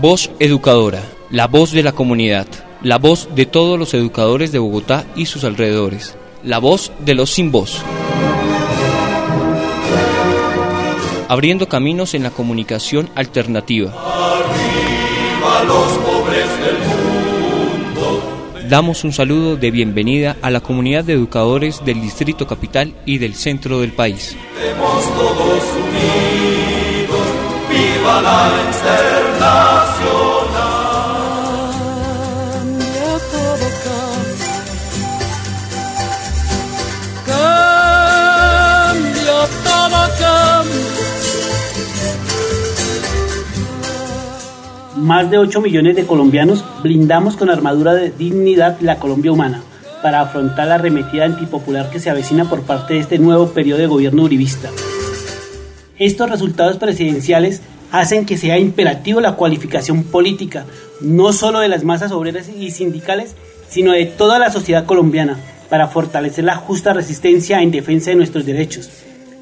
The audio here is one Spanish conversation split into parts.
Voz Educadora, la voz de la comunidad, la voz de todos los educadores de Bogotá y sus alrededores, la voz de los sin voz. Abriendo caminos en la comunicación alternativa. los pobres del mundo. Damos un saludo de bienvenida a la comunidad de educadores del Distrito Capital y del centro del país. todos unidos, viva la más de 8 millones de colombianos blindamos con armadura de dignidad la Colombia humana para afrontar la arremetida antipopular que se avecina por parte de este nuevo periodo de gobierno uribista. Estos resultados presidenciales hacen que sea imperativo la cualificación política, no solo de las masas obreras y sindicales, sino de toda la sociedad colombiana, para fortalecer la justa resistencia en defensa de nuestros derechos.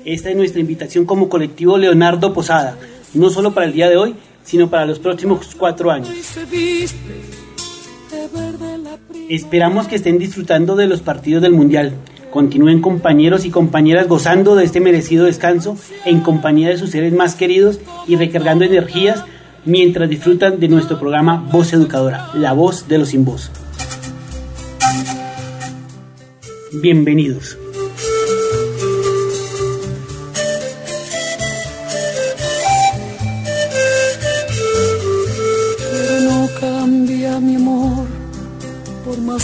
Esta es nuestra invitación como colectivo Leonardo Posada, no solo para el día de hoy, sino para los próximos cuatro años. Esperamos que estén disfrutando de los partidos del Mundial. Continúen compañeros y compañeras gozando de este merecido descanso en compañía de sus seres más queridos y recargando energías mientras disfrutan de nuestro programa Voz Educadora, la voz de los sin voz. Bienvenidos.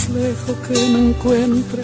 lejos que me encuentre,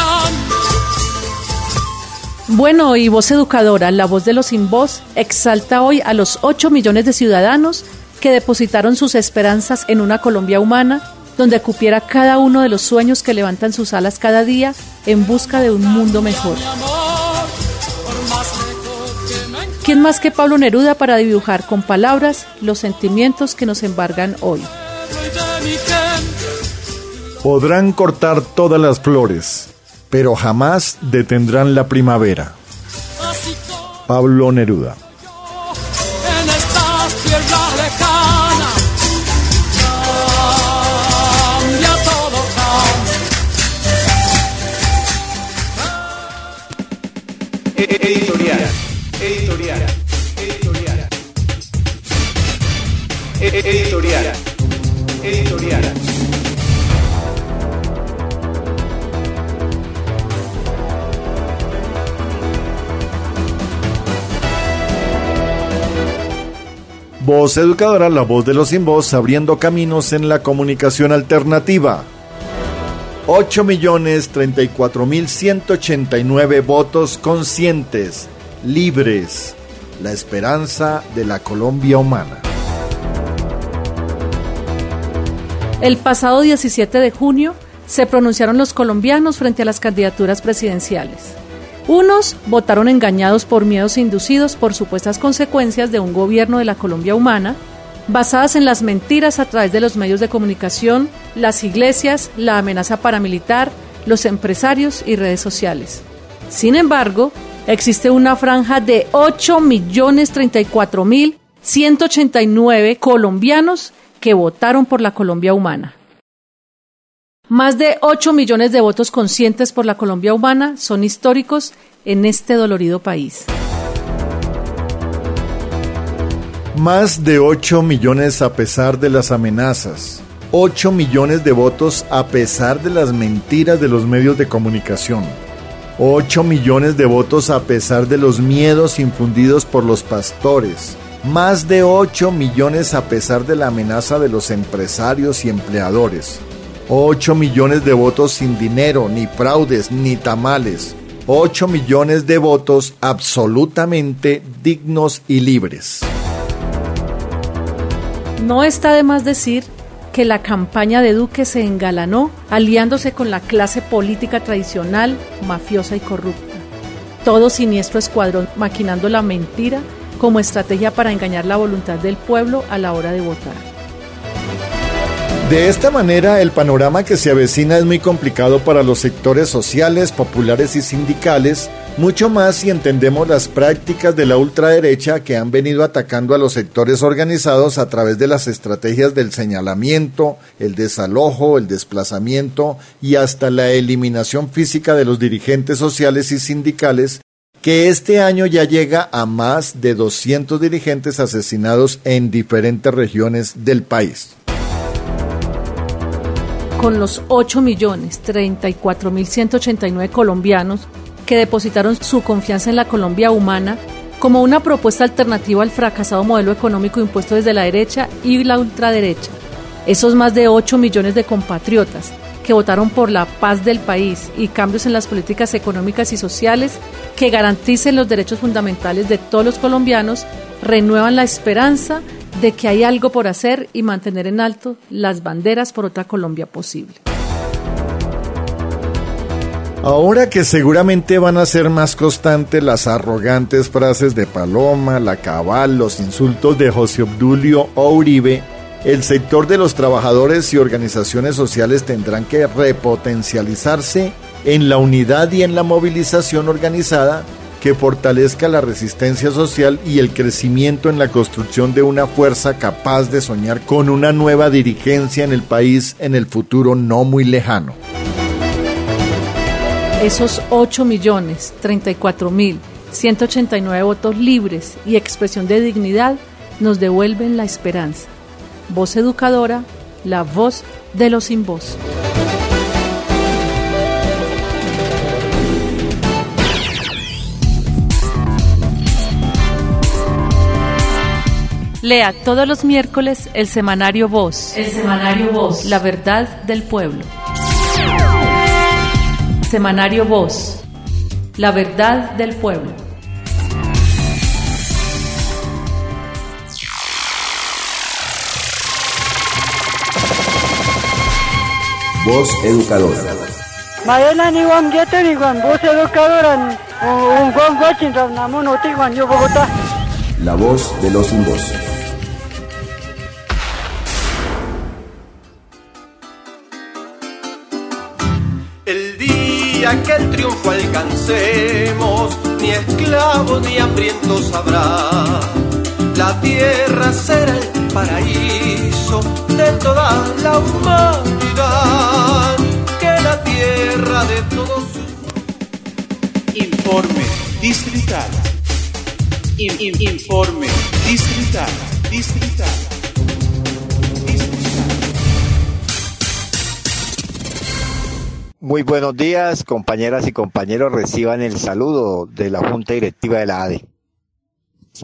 Bueno, y Voz Educadora, la voz de los sin voz, exalta hoy a los 8 millones de ciudadanos que depositaron sus esperanzas en una Colombia humana, donde cupiera cada uno de los sueños que levantan sus alas cada día en busca de un mundo mejor. ¿Quién más que Pablo Neruda para dibujar con palabras los sentimientos que nos embargan hoy? Podrán cortar todas las flores, pero jamás detendrán la primavera. Pablo Neruda. Voz Educadora, la voz de los sin voz, abriendo caminos en la comunicación alternativa. 8.034.189 votos conscientes, libres, la esperanza de la Colombia humana. El pasado 17 de junio se pronunciaron los colombianos frente a las candidaturas presidenciales. Unos votaron engañados por miedos inducidos por supuestas consecuencias de un gobierno de la Colombia humana, basadas en las mentiras a través de los medios de comunicación, las iglesias, la amenaza paramilitar, los empresarios y redes sociales. Sin embargo, existe una franja de 8.034.189 colombianos que votaron por la Colombia humana. Más de 8 millones de votos conscientes por la Colombia humana son históricos en este dolorido país. Más de 8 millones a pesar de las amenazas. 8 millones de votos a pesar de las mentiras de los medios de comunicación. 8 millones de votos a pesar de los miedos infundidos por los pastores. Más de 8 millones a pesar de la amenaza de los empresarios y empleadores. 8 millones de votos sin dinero, ni fraudes, ni tamales. 8 millones de votos absolutamente dignos y libres. No está de más decir que la campaña de Duque se engalanó aliándose con la clase política tradicional, mafiosa y corrupta. Todo siniestro escuadrón maquinando la mentira como estrategia para engañar la voluntad del pueblo a la hora de votar. De esta manera, el panorama que se avecina es muy complicado para los sectores sociales, populares y sindicales, mucho más si entendemos las prácticas de la ultraderecha que han venido atacando a los sectores organizados a través de las estrategias del señalamiento, el desalojo, el desplazamiento y hasta la eliminación física de los dirigentes sociales y sindicales, que este año ya llega a más de 200 dirigentes asesinados en diferentes regiones del país con los 8.034.189 colombianos que depositaron su confianza en la Colombia humana como una propuesta alternativa al fracasado modelo económico impuesto desde la derecha y la ultraderecha. Esos más de 8 millones de compatriotas que votaron por la paz del país y cambios en las políticas económicas y sociales que garanticen los derechos fundamentales de todos los colombianos, renuevan la esperanza de que hay algo por hacer y mantener en alto las banderas por otra Colombia posible. Ahora que seguramente van a ser más constantes las arrogantes frases de Paloma, la Cabal, los insultos de José Obdulio o Uribe, el sector de los trabajadores y organizaciones sociales tendrán que repotencializarse en la unidad y en la movilización organizada que fortalezca la resistencia social y el crecimiento en la construcción de una fuerza capaz de soñar con una nueva dirigencia en el país en el futuro no muy lejano. Esos 8 millones 34 mil 189 votos libres y expresión de dignidad nos devuelven la esperanza. Voz educadora, la voz de los sin voz. Lea todos los miércoles el semanario Voz. El semanario Voz. La verdad del pueblo. Semanario Voz. La verdad del pueblo. Voz educadora. Mayana ni wam jete ni wam voz educadora un oti yo Bogotá. La voz de los sin voz. Que el triunfo alcancemos, ni esclavos ni hambrientos habrá. La tierra será el paraíso de toda la humanidad. Que la tierra de todos sus... Informe distrital. In- in- informe distrital. Distrital. Muy buenos días, compañeras y compañeros. Reciban el saludo de la Junta Directiva de la ADE.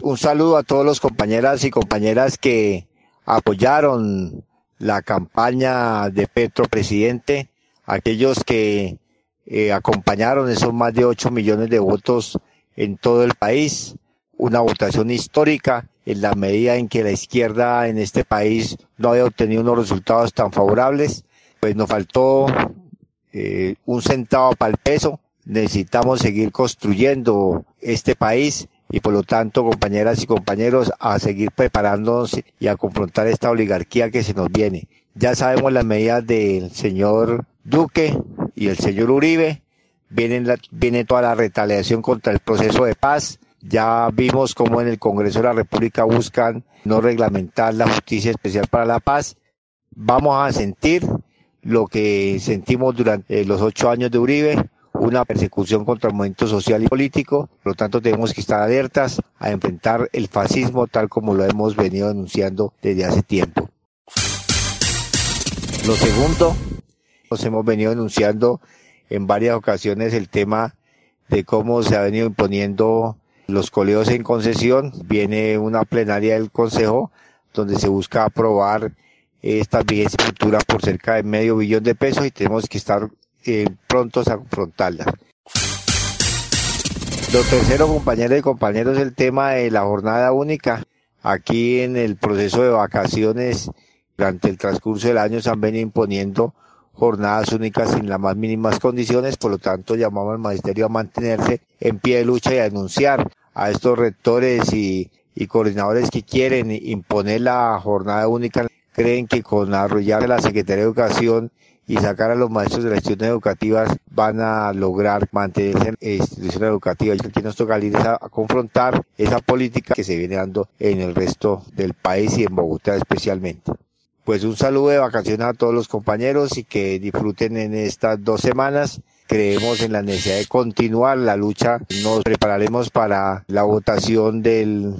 Un saludo a todos los compañeras y compañeras que apoyaron la campaña de Petro Presidente, aquellos que eh, acompañaron esos más de 8 millones de votos en todo el país, una votación histórica en la medida en que la izquierda en este país no había obtenido unos resultados tan favorables, pues nos faltó eh, un centavo para el peso. Necesitamos seguir construyendo este país y por lo tanto, compañeras y compañeros, a seguir preparándonos y a confrontar esta oligarquía que se nos viene. Ya sabemos las medidas del señor Duque y el señor Uribe. Viene toda la retaliación contra el proceso de paz. Ya vimos cómo en el Congreso de la República buscan no reglamentar la justicia especial para la paz. Vamos a sentir lo que sentimos durante eh, los ocho años de Uribe, una persecución contra el movimiento social y político. Por lo tanto, tenemos que estar alertas a enfrentar el fascismo tal como lo hemos venido denunciando desde hace tiempo. Lo segundo, nos hemos venido denunciando en varias ocasiones el tema de cómo se ha venido imponiendo los colegios en concesión. Viene una plenaria del Consejo donde se busca aprobar estas vigencias futuras por cerca de medio billón de pesos y tenemos que estar eh, prontos a confrontarlas. Lo tercero, compañeros y compañeros, el tema de la jornada única. Aquí en el proceso de vacaciones Durante el transcurso del año se han venido imponiendo jornadas únicas sin las más mínimas condiciones, por lo tanto llamamos al magisterio a mantenerse en pie de lucha y a denunciar a estos rectores y, y coordinadores que quieren imponer la jornada única, creen que con arrollar la Secretaría de Educación y sacar a los maestros de las instituciones educativas van a lograr mantenerse en instituciones educativas. Aquí nos toca ir a, a confrontar esa política que se viene dando en el resto del país y en Bogotá especialmente pues un saludo de vacaciones a todos los compañeros y que disfruten en estas dos semanas. Creemos en la necesidad de continuar la lucha. Nos prepararemos para la votación del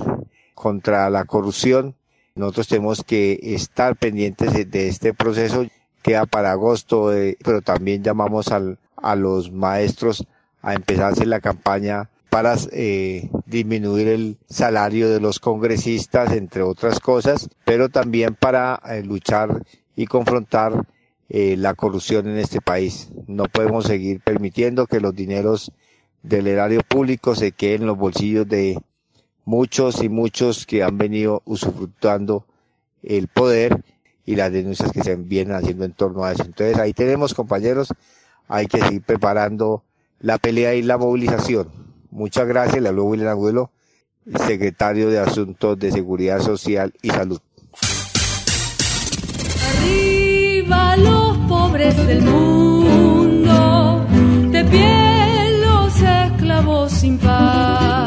contra la corrupción. Nosotros tenemos que estar pendientes de, este proceso. Queda para agosto, eh, pero también llamamos al, a los maestros a empezar a hacer la campaña para eh, disminuir el salario de los congresistas, entre otras cosas, pero también para eh, luchar y confrontar eh, la corrupción en este país. No podemos seguir permitiendo que los dineros del erario público se queden en los bolsillos de muchos y muchos que han venido usufructuando el poder y las denuncias que se vienen haciendo en torno a eso. Entonces ahí tenemos compañeros, hay que seguir preparando la pelea y la movilización. Muchas gracias, le habló William Abuelo, secretario de Asuntos de Seguridad Social y Salud. Arriba los pobres del mundo, de los esclavos sin pan.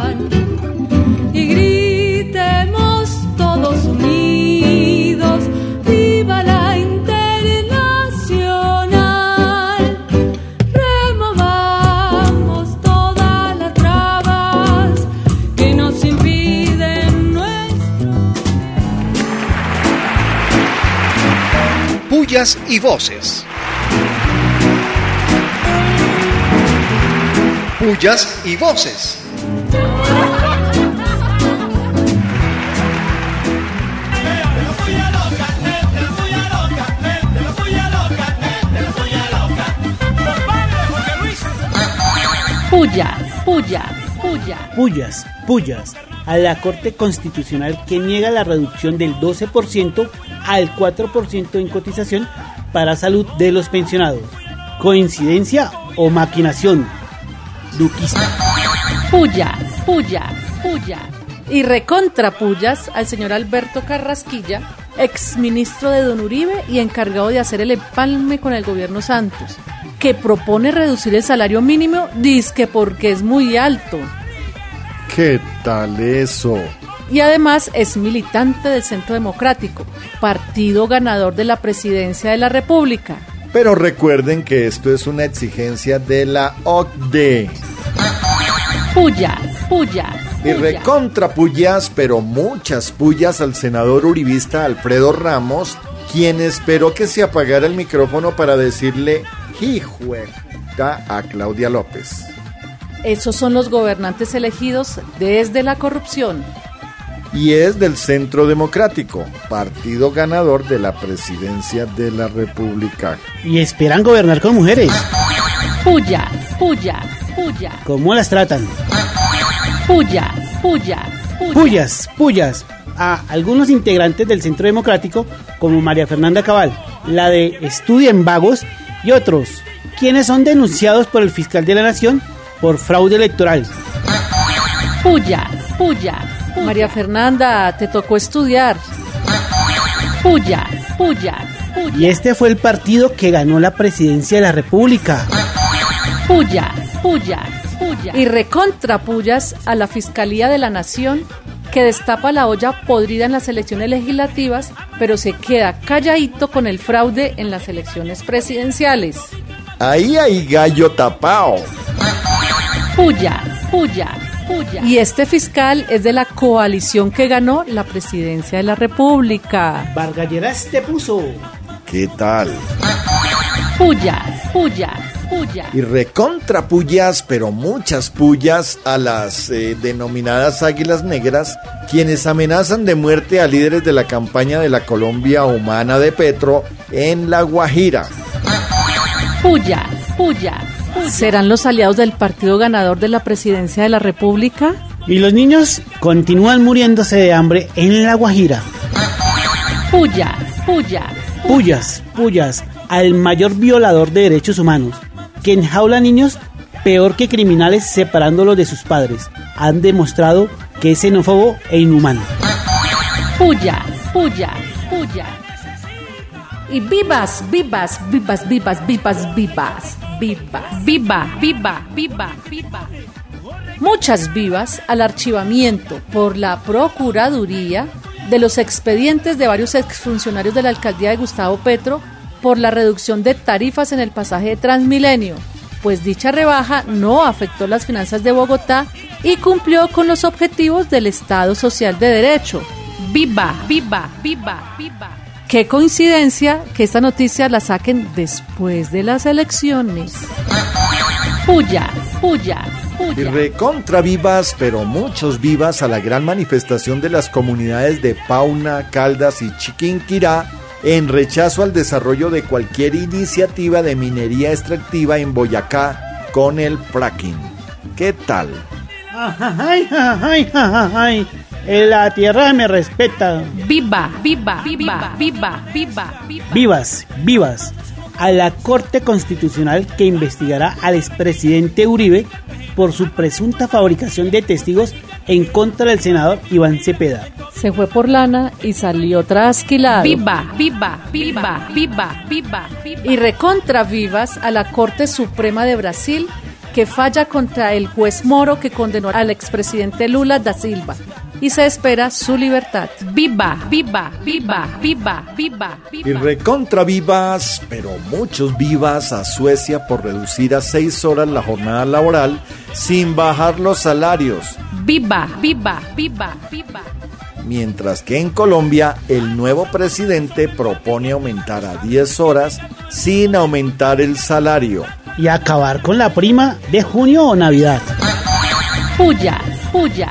Pullas y voces. Pullas y voces. Pullas, pullas, pullas. Pullas, pullas, a la Corte Constitucional que niega la reducción del 12% al 4% en cotización para salud de los pensionados. ¿Coincidencia o maquinación? Duquista. Pullas, pullas, pullas. Y recontra pullas al señor Alberto Carrasquilla, exministro de Don Uribe y encargado de hacer el empalme con el gobierno Santos, que propone reducir el salario mínimo, dizque porque es muy alto. ¿Qué tal eso? Y además es militante del Centro Democrático, partido ganador de la presidencia de la República. Pero recuerden que esto es una exigencia de la OCDE. Pullas, pullas. Y recontra pullas, pero muchas pullas al senador uribista Alfredo Ramos, quien esperó que se apagara el micrófono para decirle hijueca a Claudia López. Esos son los gobernantes elegidos desde la corrupción. Y es del Centro Democrático, partido ganador de la presidencia de la República. Y esperan gobernar con mujeres. Pullas, pullas, pullas. ¿Cómo las tratan? Pullas, pullas, Pullas, pullas. A algunos integrantes del Centro Democrático, como María Fernanda Cabal, la de Estudia en Vagos, y otros, quienes son denunciados por el fiscal de la Nación por fraude electoral. Pullas, pullas. María Fernanda, te tocó estudiar. Pullas, pullas, Y este fue el partido que ganó la presidencia de la República. pullas, pullas, pullas. Y recontra pullas a la Fiscalía de la Nación que destapa la olla podrida en las elecciones legislativas, pero se queda calladito con el fraude en las elecciones presidenciales. Ahí hay gallo tapao. Pullas, pullas, Y este fiscal es de la coalición que ganó la presidencia de la República. Vargalleras te puso. ¿Qué tal? Pullas, pullas, pullas. Y recontra pullas, pero muchas pullas a las eh, denominadas águilas negras, quienes amenazan de muerte a líderes de la campaña de la Colombia Humana de Petro en La Guajira. Pullas, pullas. ¿Serán los aliados del partido ganador de la presidencia de la República? Y los niños continúan muriéndose de hambre en La Guajira. Pullas, pullas. Pullas, pullas, al mayor violador de derechos humanos, que enjaula niños peor que criminales separándolos de sus padres. Han demostrado que es xenófobo e inhumano. Pullas, pullas, pullas. Y vivas, vivas, vivas, vivas, vivas, vivas, vivas. Viva, viva, viva, viva. Muchas vivas al archivamiento por la Procuraduría de los expedientes de varios exfuncionarios de la alcaldía de Gustavo Petro por la reducción de tarifas en el pasaje de Transmilenio, pues dicha rebaja no afectó las finanzas de Bogotá y cumplió con los objetivos del Estado Social de Derecho. Viva, viva, viva, viva. Qué coincidencia que esta noticia la saquen después de las elecciones. Pullas, pullas, Y pullas. recontra vivas, pero muchos vivas a la gran manifestación de las comunidades de Pauna, Caldas y Chiquinquirá en rechazo al desarrollo de cualquier iniciativa de minería extractiva en Boyacá con el fracking. ¿Qué tal? Ay, ay, ay, ay. La tierra me respeta. Viva, viva, viva, viva, viva, viva. Vivas, vivas. A la Corte Constitucional que investigará al expresidente Uribe por su presunta fabricación de testigos en contra del senador Iván Cepeda. Se fue por lana y salió trasquilado. Viva, viva, viva, viva, viva, viva. Y recontra vivas a la Corte Suprema de Brasil que falla contra el juez Moro que condenó al expresidente Lula da Silva y se espera su libertad. Viva, viva, viva, viva, viva, Y recontra vivas, pero muchos vivas a Suecia por reducir a seis horas la jornada laboral sin bajar los salarios. Viva, viva, viva, viva. Mientras que en Colombia el nuevo presidente propone aumentar a 10 horas sin aumentar el salario. Y acabar con la prima de junio o Navidad. Pullas, pullas.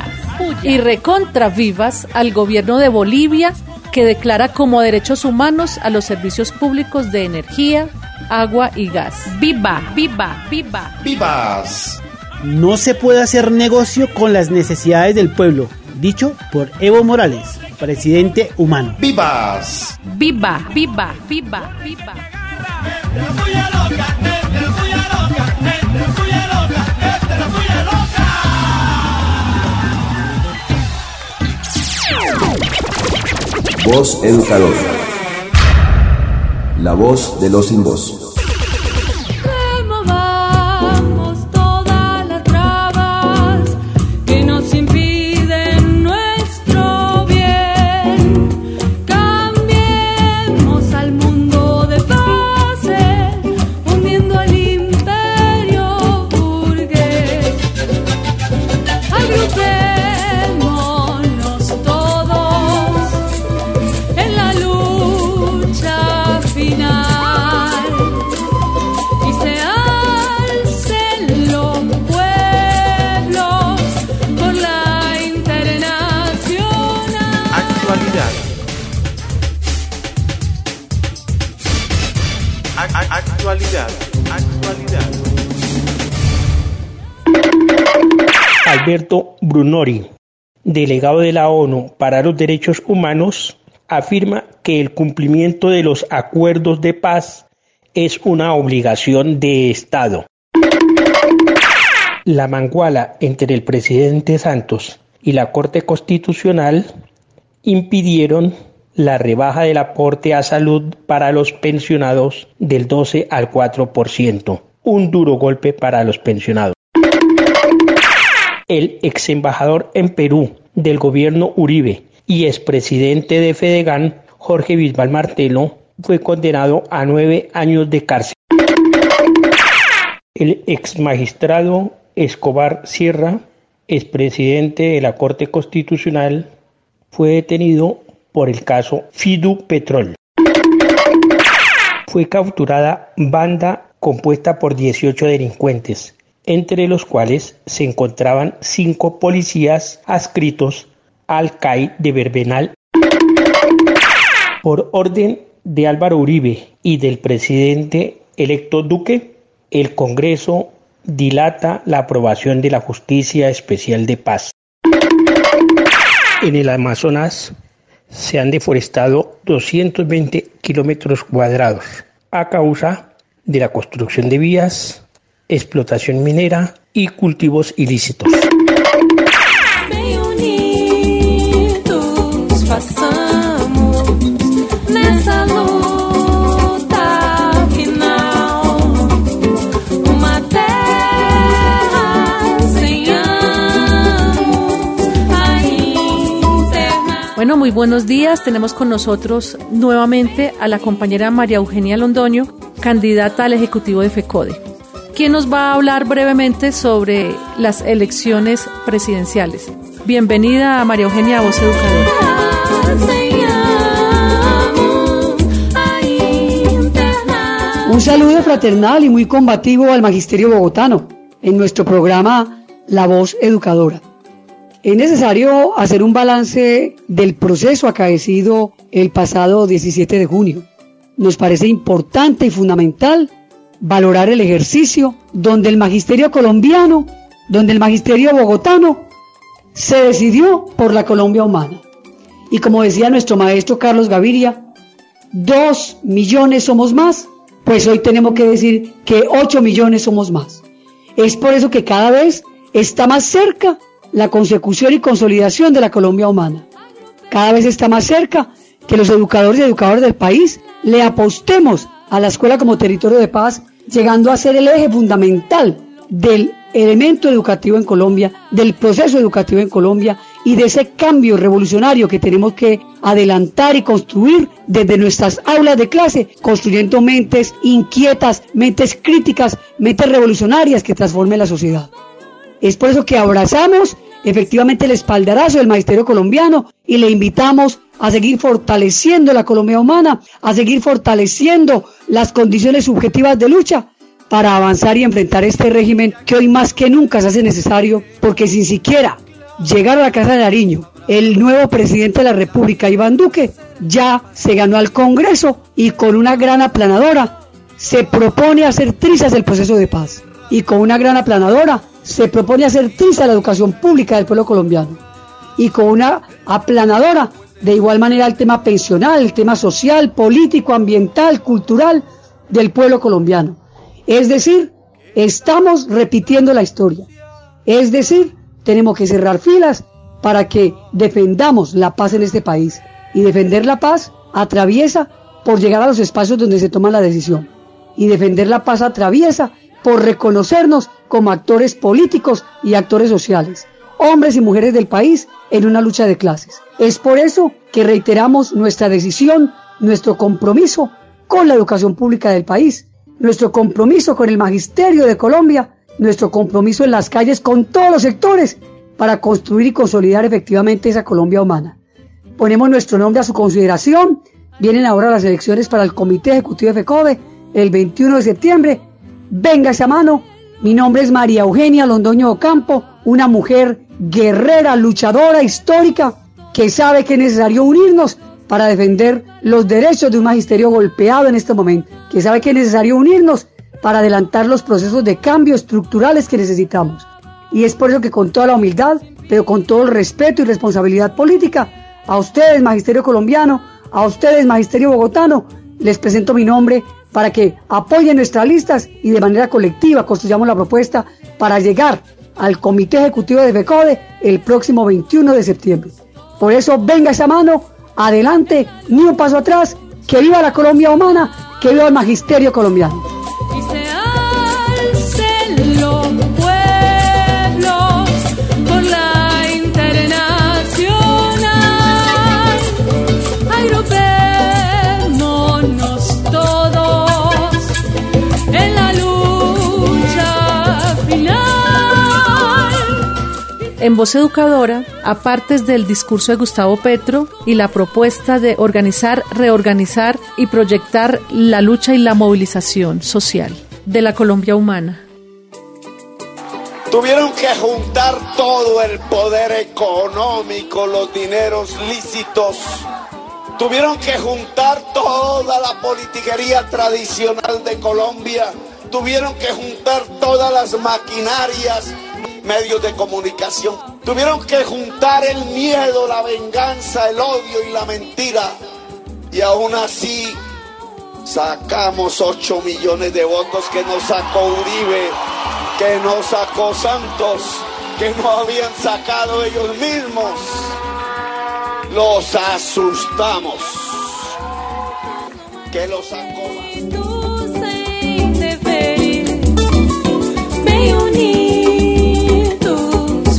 Y recontra vivas al gobierno de Bolivia que declara como derechos humanos a los servicios públicos de energía, agua y gas. Viva, viva, viva. ¡Vivas! No se puede hacer negocio con las necesidades del pueblo. Dicho por Evo Morales, presidente humano. ¡Vivas! Viva, viva, viva, viva. Voz Educador. La voz de los sin voz. Actualidad. Actualidad. Alberto Brunori, delegado de la ONU para los Derechos Humanos, afirma que el cumplimiento de los acuerdos de paz es una obligación de Estado. La manguala entre el presidente Santos y la Corte Constitucional impidieron la rebaja del aporte a salud para los pensionados del 12 al 4%, un duro golpe para los pensionados. El ex embajador en Perú del gobierno Uribe y expresidente de Fedegan, Jorge Bisbal Martelo, fue condenado a nueve años de cárcel. El ex magistrado Escobar Sierra, expresidente de la Corte Constitucional, fue detenido por el caso Fidu Petrol. Fue capturada banda compuesta por 18 delincuentes, entre los cuales se encontraban cinco policías adscritos al CAI de Verbenal. Por orden de Álvaro Uribe y del presidente electo Duque, el Congreso dilata la aprobación de la Justicia Especial de Paz. En el Amazonas, se han deforestado 220 kilómetros cuadrados a causa de la construcción de vías, explotación minera y cultivos ilícitos. Muy buenos días. Tenemos con nosotros nuevamente a la compañera María Eugenia Londoño, candidata al Ejecutivo de FECODE, quien nos va a hablar brevemente sobre las elecciones presidenciales. Bienvenida María Eugenia a Voz Educadora. A. Un saludo fraternal y muy combativo al magisterio bogotano en nuestro programa La Voz Educadora. Es necesario hacer un balance del proceso acaecido el pasado 17 de junio. Nos parece importante y fundamental valorar el ejercicio donde el magisterio colombiano, donde el magisterio bogotano se decidió por la Colombia humana. Y como decía nuestro maestro Carlos Gaviria, dos millones somos más, pues hoy tenemos que decir que ocho millones somos más. Es por eso que cada vez está más cerca la consecución y consolidación de la Colombia humana. Cada vez está más cerca que los educadores y educadores del país le apostemos a la escuela como territorio de paz, llegando a ser el eje fundamental del elemento educativo en Colombia, del proceso educativo en Colombia y de ese cambio revolucionario que tenemos que adelantar y construir desde nuestras aulas de clase, construyendo mentes inquietas, mentes críticas, mentes revolucionarias que transformen la sociedad. Es por eso que abrazamos efectivamente el espaldarazo del magisterio colombiano y le invitamos a seguir fortaleciendo la Colombia humana, a seguir fortaleciendo las condiciones subjetivas de lucha para avanzar y enfrentar este régimen que hoy más que nunca se hace necesario porque sin siquiera llegar a la Casa de Nariño, el nuevo presidente de la República, Iván Duque, ya se ganó al Congreso y con una gran aplanadora se propone hacer trizas el proceso de paz. Y con una gran aplanadora se propone hacer triza la educación pública del pueblo colombiano. Y con una aplanadora, de igual manera, el tema pensional, el tema social, político, ambiental, cultural del pueblo colombiano. Es decir, estamos repitiendo la historia. Es decir, tenemos que cerrar filas para que defendamos la paz en este país. Y defender la paz atraviesa por llegar a los espacios donde se toma la decisión. Y defender la paz atraviesa por reconocernos como actores políticos y actores sociales, hombres y mujeres del país en una lucha de clases. Es por eso que reiteramos nuestra decisión, nuestro compromiso con la educación pública del país, nuestro compromiso con el magisterio de Colombia, nuestro compromiso en las calles con todos los sectores para construir y consolidar efectivamente esa Colombia humana. Ponemos nuestro nombre a su consideración. Vienen ahora las elecciones para el Comité Ejecutivo de FECODE el 21 de septiembre. Venga esa mano. Mi nombre es María Eugenia Londoño Ocampo, una mujer guerrera, luchadora, histórica, que sabe que es necesario unirnos para defender los derechos de un magisterio golpeado en este momento, que sabe que es necesario unirnos para adelantar los procesos de cambio estructurales que necesitamos. Y es por eso que con toda la humildad, pero con todo el respeto y responsabilidad política, a ustedes, Magisterio Colombiano, a ustedes, Magisterio Bogotano, les presento mi nombre para que apoyen nuestras listas y de manera colectiva construyamos la propuesta para llegar al Comité Ejecutivo de FECODE el próximo 21 de septiembre. Por eso, venga esa mano, adelante, ni un paso atrás, que viva la Colombia humana, que viva el Magisterio colombiano. En Voz Educadora, aparte del discurso de Gustavo Petro y la propuesta de organizar, reorganizar y proyectar la lucha y la movilización social de la Colombia humana. Tuvieron que juntar todo el poder económico, los dineros lícitos. Tuvieron que juntar toda la politiquería tradicional de Colombia. Tuvieron que juntar todas las maquinarias, medios de comunicación Tuvieron que juntar el miedo, la venganza, el odio y la mentira. Y aún así sacamos 8 millones de votos que nos sacó Uribe, que nos sacó Santos, que no habían sacado ellos mismos. Los asustamos. Que los sacó.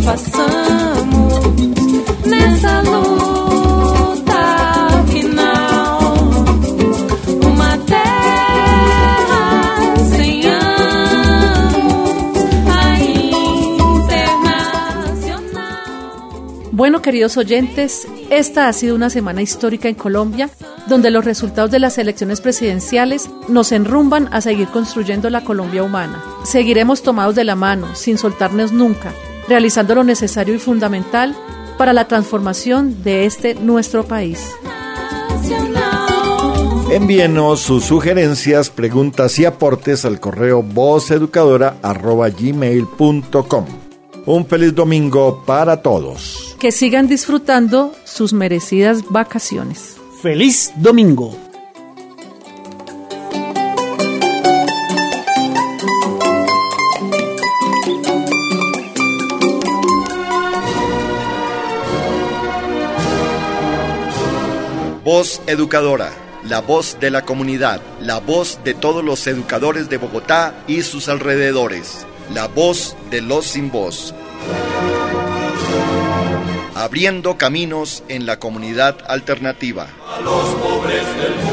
Façamos nessa luta final. Bueno, queridos oyentes, esta ha sido una semana histórica en Colombia, donde los resultados de las elecciones presidenciales nos enrumban a seguir construyendo la Colombia humana. Seguiremos tomados de la mano, sin soltarnos nunca, realizando lo necesario y fundamental para la transformación de este nuestro país. Envíenos sus sugerencias, preguntas y aportes al correo voceducadora.gmail.com. Un feliz domingo para todos. Que sigan disfrutando sus merecidas vacaciones. ¡Feliz domingo! Voz Educadora, la voz de la comunidad, la voz de todos los educadores de Bogotá y sus alrededores, la voz de los sin voz. Abriendo caminos en la comunidad alternativa. A los pobres del mundo.